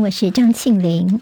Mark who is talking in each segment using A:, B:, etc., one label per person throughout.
A: 我是张庆玲。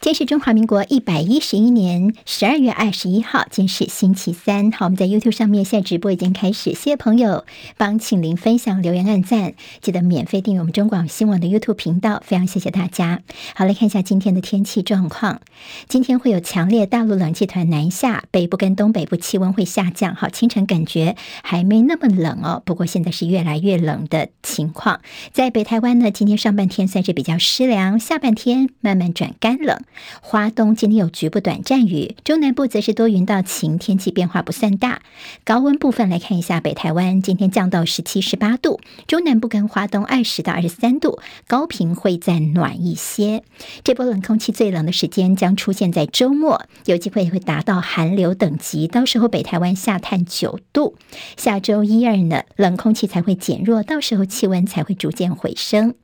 A: 今天是中华民国一百一十一年十二月二十一号，今天是星期三。好，我们在 YouTube 上面现在直播已经开始，谢谢朋友帮庆玲分享、留言、按赞，记得免费订阅我们中广新闻的 YouTube 频道，非常谢谢大家。好，来看一下今天的天气状况。今天会有强烈大陆冷气团南下，北部跟东北部气温会下降。好，清晨感觉还没那么冷哦，不过现在是越来越冷的情况。在北台湾呢，今天上半天算是比较湿凉，下半天慢慢转干冷。花东今天有局部短暂雨，中南部则是多云到晴，天气变化不算大。高温部分来看一下，北台湾今天降到十七、十八度，中南部跟花东二十到二十三度，高屏会再暖一些。这波冷空气最冷的时间将出现在周末，有机会会达到寒流等级，到时候北台湾下探九度。下周一二呢，冷空气才会减弱，到时候气温才会逐渐回升。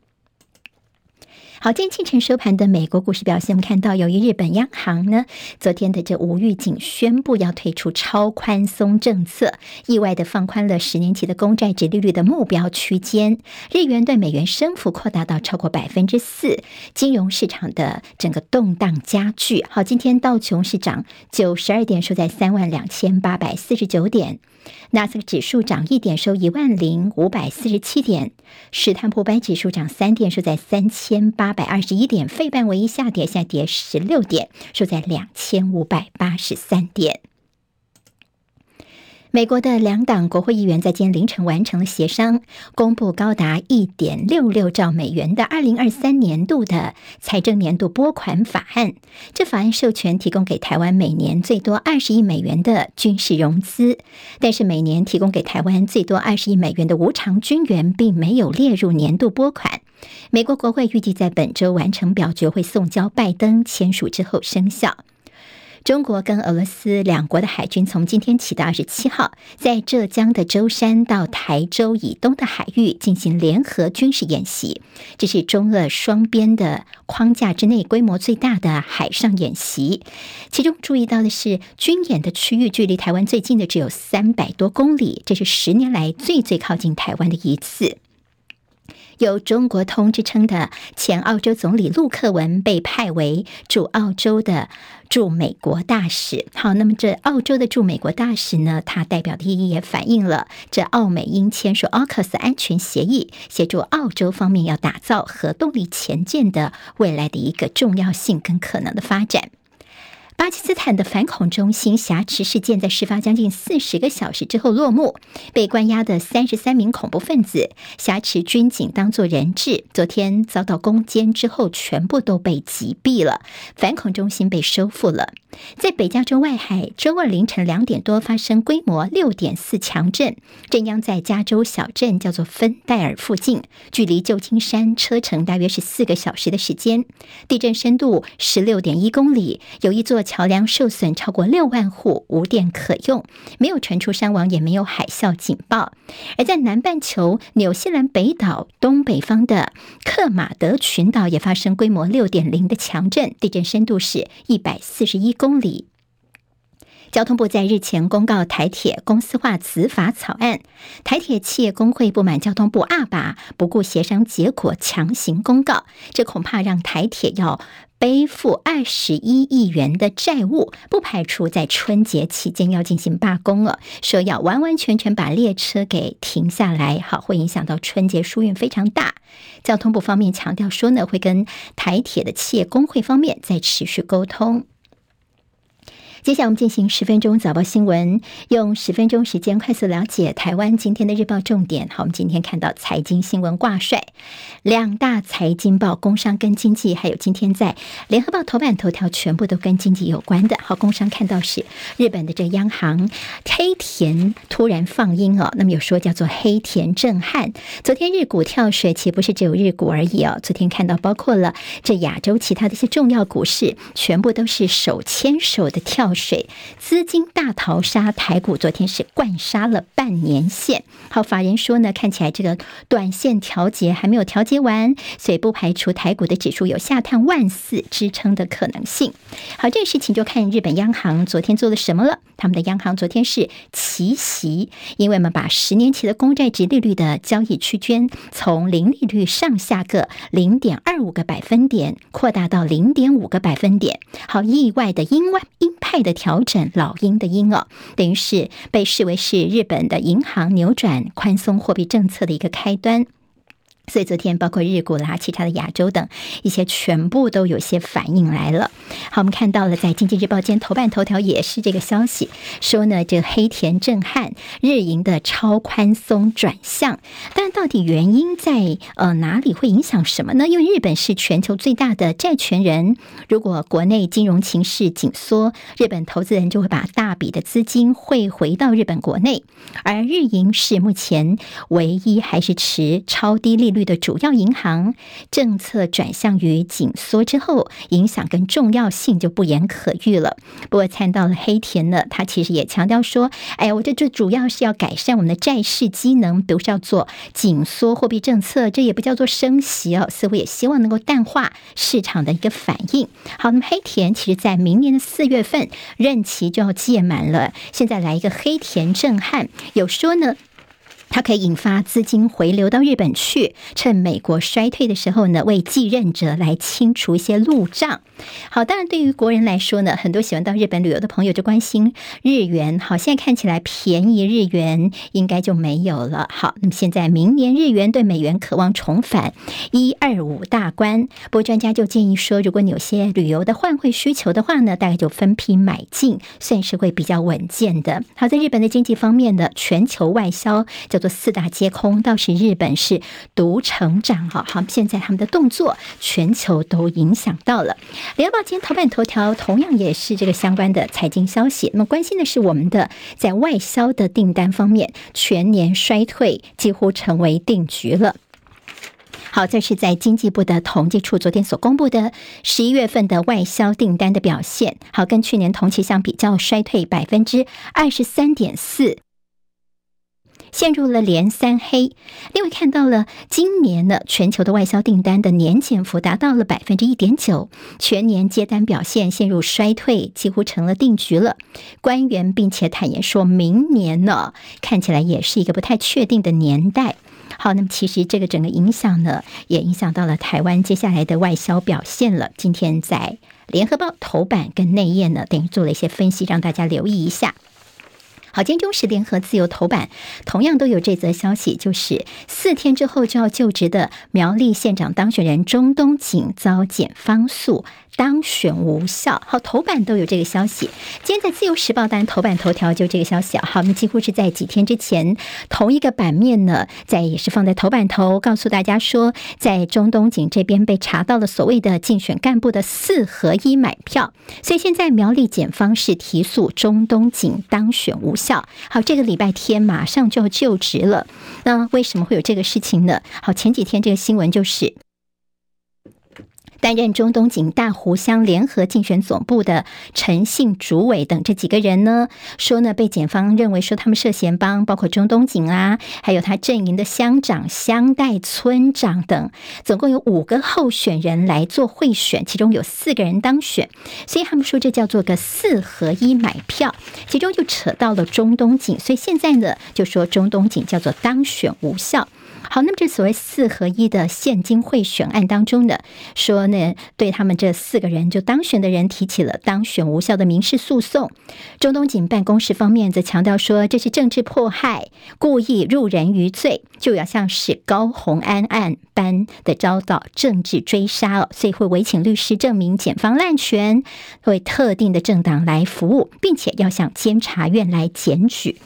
A: 好，今天清晨收盘的美国股市表现，我们看到，由于日本央行呢，昨天的这无预警宣布要推出超宽松政策，意外的放宽了十年期的公债殖利率的目标区间，日元对美元升幅扩大到超过百分之四，金融市场的整个动荡加剧。好，今天道琼是涨九十二点，收在三万两千八百四十九点。纳斯克指数涨一点，收一万零五百四十七点；史坦普百指数涨三点，收在三千八百二十一点；费半唯一下跌，下跌十六点，收在两千五百八十三点。美国的两党国会议员在今天凌晨完成了协商，公布高达一点六六兆美元的二零二三年度的财政年度拨款法案。这法案授权提供给台湾每年最多二十亿美元的军事融资，但是每年提供给台湾最多二十亿美元的无偿军援并没有列入年度拨款。美国国会预计在本周完成表决，会送交拜登签署之后生效。中国跟俄罗斯两国的海军从今天起到二十七号，在浙江的舟山到台州以东的海域进行联合军事演习，这是中俄双边的框架之内规模最大的海上演习。其中注意到的是，军演的区域距离台湾最近的只有三百多公里，这是十年来最最靠近台湾的一次。有中国通之称的前澳洲总理陆克文被派为驻澳洲的驻美国大使。好，那么这澳洲的驻美国大使呢，他代表的意义也反映了这澳美英签署 AUKUS 安全协议，协助澳洲方面要打造核动力潜舰的未来的一个重要性跟可能的发展。巴基斯坦的反恐中心挟持事件在事发将近四十个小时之后落幕，被关押的三十三名恐怖分子挟持军警当作人质，昨天遭到攻坚之后，全部都被击毙了，反恐中心被收复了。在北加州外海，周二凌晨两点多发生规模六点四强震，震央在加州小镇叫做芬戴尔附近，距离旧金山车程大约是四个小时的时间。地震深度十六点一公里，有一座桥梁受损，超过六万户无电可用，没有传出伤亡，也没有海啸警报。而在南半球纽西兰北岛东北方的克马德群岛也发生规模六点零的强震，地震深度是一百四十一公里。交通部在日前公告台铁公司化子法草案，台铁企业工会不满交通部二把不顾协商结果强行公告，这恐怕让台铁要背负二十一亿元的债务，不排除在春节期间要进行罢工了，说要完完全全把列车给停下来，好，会影响到春节疏运非常大。交通部方面强调说呢，会跟台铁的企业工会方面再持续沟通。接下来我们进行十分钟早报新闻，用十分钟时间快速了解台湾今天的日报重点。好，我们今天看到财经新闻挂帅，两大财经报，工商跟经济，还有今天在联合报头版头条，全部都跟经济有关的。好，工商看到是日本的这央行黑田突然放鹰哦，那么有说叫做黑田震撼。昨天日股跳水，其实不是只有日股而已哦。昨天看到包括了这亚洲其他的一些重要股市，全部都是手牵手的跳。水，资金大逃杀，台股昨天是灌杀了半年线。好，法人说呢，看起来这个短线调节还没有调节完，所以不排除台股的指数有下探万四支撑的可能性。好，这个事情就看日本央行昨天做了什么了。他们的央行昨天是奇袭，因为我们把十年期的公债殖利率的交易区间从零利率上下个零点二五个百分点扩大到零点五个百分点。好，意外的鹰外鹰派的调整，老鹰的鹰哦，等于是被视为是日本的银行扭转宽松货币政策的一个开端。所以昨天，包括日股啦、其他的亚洲等一些，全部都有些反应来了。好，我们看到了，在《经济日报》今天头版头条也是这个消息，说呢，这个黑田震撼日银的超宽松转向，但到底原因在呃哪里？会影响什么呢？因为日本是全球最大的债权人，如果国内金融情势紧缩，日本投资人就会把大笔的资金汇回到日本国内，而日银是目前唯一还是持超低利率的主要银行，政策转向于紧缩之后，影响跟重要性就不言可喻了。不过，参到了黑田呢，他其实也强调说：“哎呀，我这最主要是要改善我们的债市机能，不是要做紧缩货币政策，这也不叫做升息哦，似乎也希望能够淡化市场的一个反应。”好，那么黑田其实在明年的四月份任期就要届满了，现在来一个黑田震撼，有说呢。它可以引发资金回流到日本去，趁美国衰退的时候呢，为继任者来清除一些路障。好，当然对于国人来说呢，很多喜欢到日本旅游的朋友就关心日元。好，现在看起来便宜日元应该就没有了。好，那么现在明年日元对美元渴望重返一二五大关。不过专家就建议说，如果你有些旅游的换汇需求的话呢，大概就分批买进，算是会比较稳健的。好，在日本的经济方面呢，全球外销叫四大皆空，倒是日本是独成长。哈，好，现在他们的动作全球都影响到了。联合报今天头版头条同样也是这个相关的财经消息。那么关心的是我们的在外销的订单方面，全年衰退几乎成为定局了。好，这是在经济部的统计处昨天所公布的十一月份的外销订单的表现。好，跟去年同期相比较，衰退百分之二十三点四。陷入了连三黑。另外看到了今年呢，全球的外销订单的年减幅达到了百分之一点九，全年接单表现陷入衰退，几乎成了定局了。官员并且坦言说，明年呢，看起来也是一个不太确定的年代。好，那么其实这个整个影响呢，也影响到了台湾接下来的外销表现了。今天在联合报头版跟内页呢，等于做了一些分析，让大家留意一下。好，今天中时联合自由头版同样都有这则消息，就是四天之后就要就职的苗栗县长当选人中东锦遭检方诉。当选无效，好，头版都有这个消息。今天在《自由时报》当然头版头条就这个消息啊，好，我们几乎是在几天之前同一个版面呢，在也是放在头版头，告诉大家说，在中东锦这边被查到了所谓的竞选干部的四合一买票，所以现在苗栗检方是提诉中东锦当选无效。好，这个礼拜天马上就要就职了，那为什么会有这个事情呢？好，前几天这个新闻就是。担任中东锦大湖乡联合竞选总部的陈姓主委等这几个人呢，说呢被检方认为说他们涉嫌帮包括中东锦啊，还有他阵营的乡长、乡代、村长等，总共有五个候选人来做贿选，其中有四个人当选，所以他们说这叫做个四合一买票，其中就扯到了中东锦，所以现在呢就说中东锦叫做当选无效。好，那么这所谓四合一的现金贿选案当中呢，说呢，对他们这四个人就当选的人提起了当选无效的民事诉讼。中东锦办公室方面则强调说，这是政治迫害，故意入人于罪，就要像是高虹安案般的遭到政治追杀哦，所以会委请律师证明检方滥权，为特定的政党来服务，并且要向监察院来检举。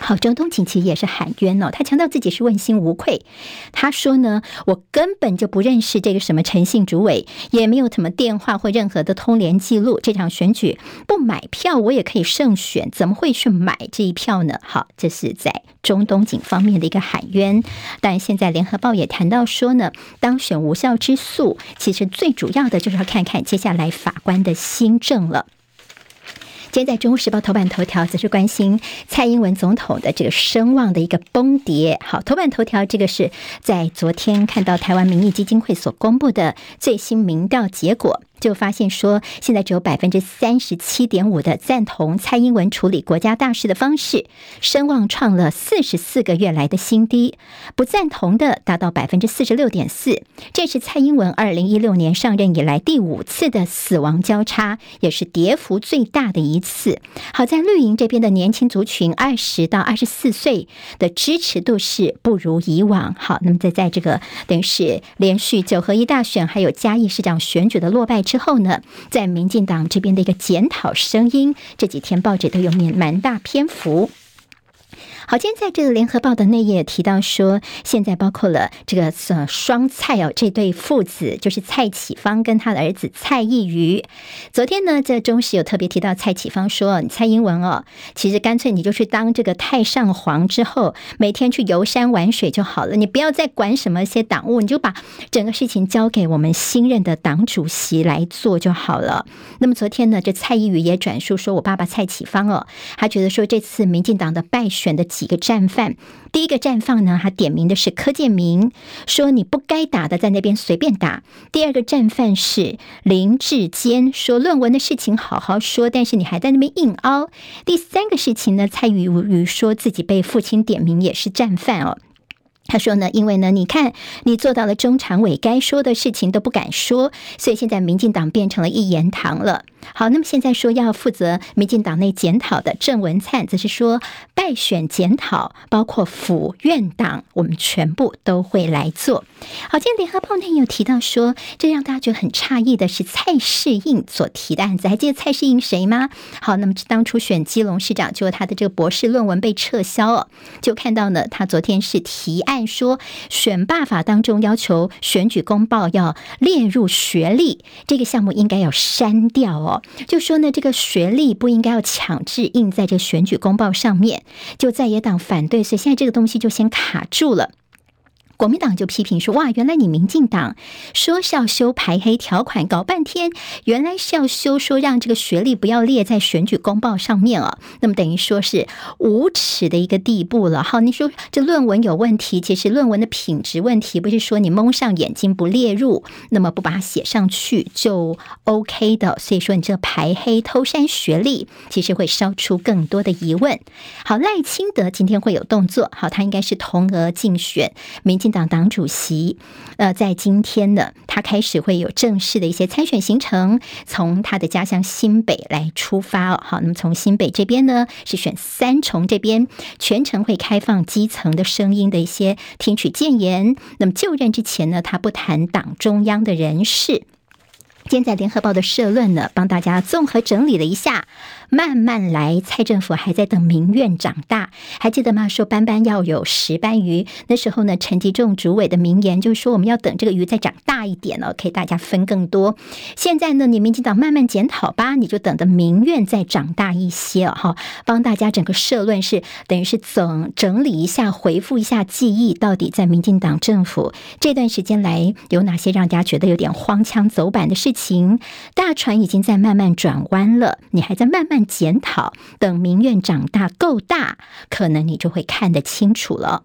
A: 好，中东锦其实也是喊冤哦，他强调自己是问心无愧。他说呢，我根本就不认识这个什么陈姓主委，也没有什么电话或任何的通联记录。这场选举不买票，我也可以胜选，怎么会去买这一票呢？好，这是在中东锦方面的一个喊冤。但现在联合报也谈到说呢，当选无效之诉，其实最主要的就是要看看接下来法官的新政了。今天在《中时报》头版头条则是关心蔡英文总统的这个声望的一个崩跌。好，头版头条这个是在昨天看到台湾民意基金会所公布的最新民调结果。就发现说，现在只有百分之三十七点五的赞同蔡英文处理国家大事的方式，声望创了四十四个月来的新低；不赞同的达到百分之四十六点四。这是蔡英文二零一六年上任以来第五次的死亡交叉，也是跌幅最大的一次。好在绿营这边的年轻族群二十到二十四岁的支持度是不如以往。好，那么在在这个等于是连续九合一大选还有嘉义市长选举的落败之后呢，在民进党这边的一个检讨声音，这几天报纸都有面蛮大篇幅。好，今天在这个联合报的内页提到说，现在包括了这个呃双蔡哦，这对父子就是蔡启芳跟他的儿子蔡易余。昨天呢，这中时有特别提到蔡启芳说，蔡英文哦，其实干脆你就去当这个太上皇之后，每天去游山玩水就好了，你不要再管什么一些党务，你就把整个事情交给我们新任的党主席来做就好了。那么昨天呢，这蔡易余也转述说，我爸爸蔡启芳哦，他觉得说这次民进党的败选的。几个战犯，第一个战犯呢，他点名的是柯建明，说你不该打的，在那边随便打。第二个战犯是林志坚，说论文的事情好好说，但是你还在那边硬凹。第三个事情呢，蔡易余说自己被父亲点名也是战犯哦。他说呢，因为呢，你看你做到了中常委该说的事情都不敢说，所以现在民进党变成了一言堂了。好，那么现在说要负责民进党内检讨的郑文灿，则是说败选检讨，包括府院党，我们全部都会来做。好，今天联合报内有提到说，这让大家觉得很诧异的是蔡适应所提的案子，还记得蔡适应谁吗？好，那么当初选基隆市长，就他的这个博士论文被撤销了，就看到呢，他昨天是提案按说，选罢法当中要求选举公报要列入学历这个项目，应该要删掉哦。就说呢，这个学历不应该要强制印在这选举公报上面，就在野党反对，所以现在这个东西就先卡住了。国民党就批评说：“哇，原来你民进党说是要修排黑条款，搞半天原来是要修说让这个学历不要列在选举公报上面啊。那么等于说是无耻的一个地步了。好，你说这论文有问题，其实论文的品质问题不是说你蒙上眼睛不列入，那么不把它写上去就 OK 的。所以说你这排黑偷删学历，其实会烧出更多的疑问。好，赖清德今天会有动作，好，他应该是同额竞选民。民进党党主席，呃，在今天呢，他开始会有正式的一些参选行程，从他的家乡新北来出发哦。好，那么从新北这边呢，是选三重这边，全程会开放基层的声音的一些听取建言。那么就任之前呢，他不谈党中央的人事。今天在联合报的社论呢，帮大家综合整理了一下。慢慢来，蔡政府还在等民怨长大，还记得吗？说班班要有十斑鱼，那时候呢，陈吉仲主委的名言就是说，我们要等这个鱼再长大一点了，可以大家分更多。现在呢，你民进党慢慢检讨吧，你就等着民怨再长大一些哈。帮大家整个社论是等于是整整理一下，回复一下记忆，到底在民进党政府这段时间来有哪些让大家觉得有点荒腔走板的事情？大船已经在慢慢转弯了，你还在慢慢。检讨，等民怨长大够大，可能你就会看得清楚了。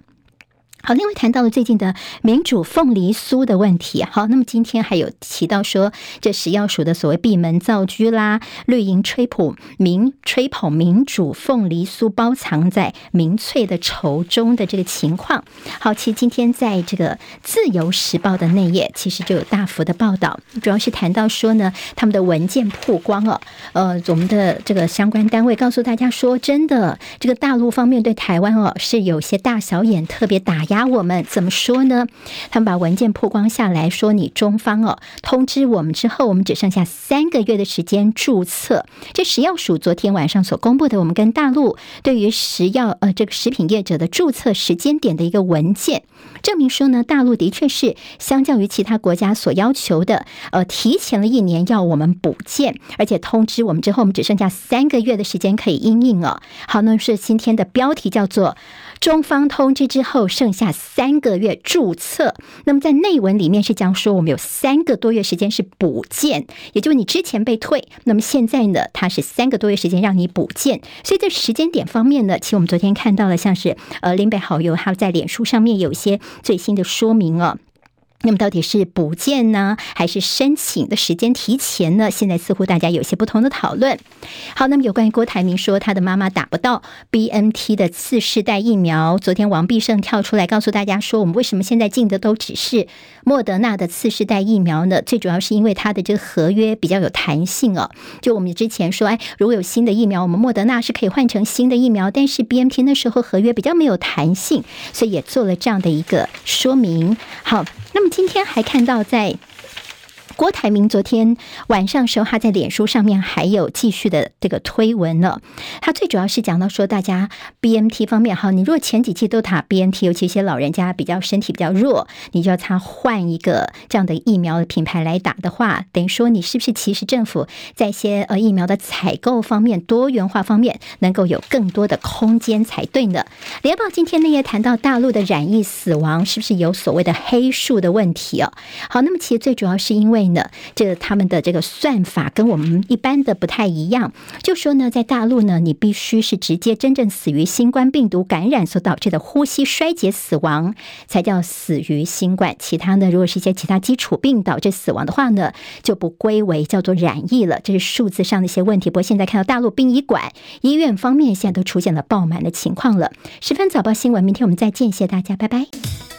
A: 好，另外谈到了最近的民主凤梨酥的问题。好，那么今天还有提到说，这食药署的所谓闭门造车啦，绿营吹捧民吹捧民主凤梨酥包藏在民粹的仇中的这个情况。好，其实今天在这个自由时报的内页，其实就有大幅的报道，主要是谈到说呢，他们的文件曝光了。呃，我们的这个相关单位告诉大家说，真的，这个大陆方面对台湾哦是有些大小眼，特别打压。我们怎么说呢？他们把文件曝光下来说，你中方哦通知我们之后，我们只剩下三个月的时间注册。这食药署昨天晚上所公布的，我们跟大陆对于食药呃这个食品业者的注册时间点的一个文件，证明说呢，大陆的确是相较于其他国家所要求的，呃，提前了一年要我们补件，而且通知我们之后，我们只剩下三个月的时间可以因应哦。好，那是今天的标题叫做“中方通知之后剩下”。三个月注册。那么在内文里面是讲说，我们有三个多月时间是补件，也就是你之前被退，那么现在呢，它是三个多月时间让你补件。所以在时间点方面呢，其实我们昨天看到了，像是呃林北好友他在脸书上面有一些最新的说明啊。那么到底是补件呢，还是申请的时间提前呢？现在似乎大家有些不同的讨论。好，那么有关于郭台铭说他的妈妈打不到 BNT 的次世代疫苗，昨天王必胜跳出来告诉大家说，我们为什么现在进的都只是莫德纳的次世代疫苗呢？最主要是因为它的这个合约比较有弹性哦。就我们之前说，哎，如果有新的疫苗，我们莫德纳是可以换成新的疫苗，但是 BNT 那时候合约比较没有弹性，所以也做了这样的一个说明。好，那么。今天还看到在。郭台铭昨天晚上时候，他在脸书上面还有继续的这个推文呢。他最主要是讲到说，大家 BNT 方面哈，你如果前几期都打 BNT，尤其一些老人家比较身体比较弱，你就要他换一个这样的疫苗的品牌来打的话，等于说你是不是其实政府在一些呃疫苗的采购方面、多元化方面能够有更多的空间才对呢？联报今天呢也谈到大陆的染疫死亡是不是有所谓的黑数的问题哦？好，那么其实最主要是因为。呢，这个他们的这个算法跟我们一般的不太一样，就说呢，在大陆呢，你必须是直接真正死于新冠病毒感染所导致的呼吸衰竭死亡，才叫死于新冠。其他呢，如果是一些其他基础病导致死亡的话呢，就不归为叫做染疫了。这是数字上的一些问题。不过现在看到大陆殡仪馆、医院方面现在都出现了爆满的情况了。十分早报新闻，明天我们再见，谢谢大家，拜拜。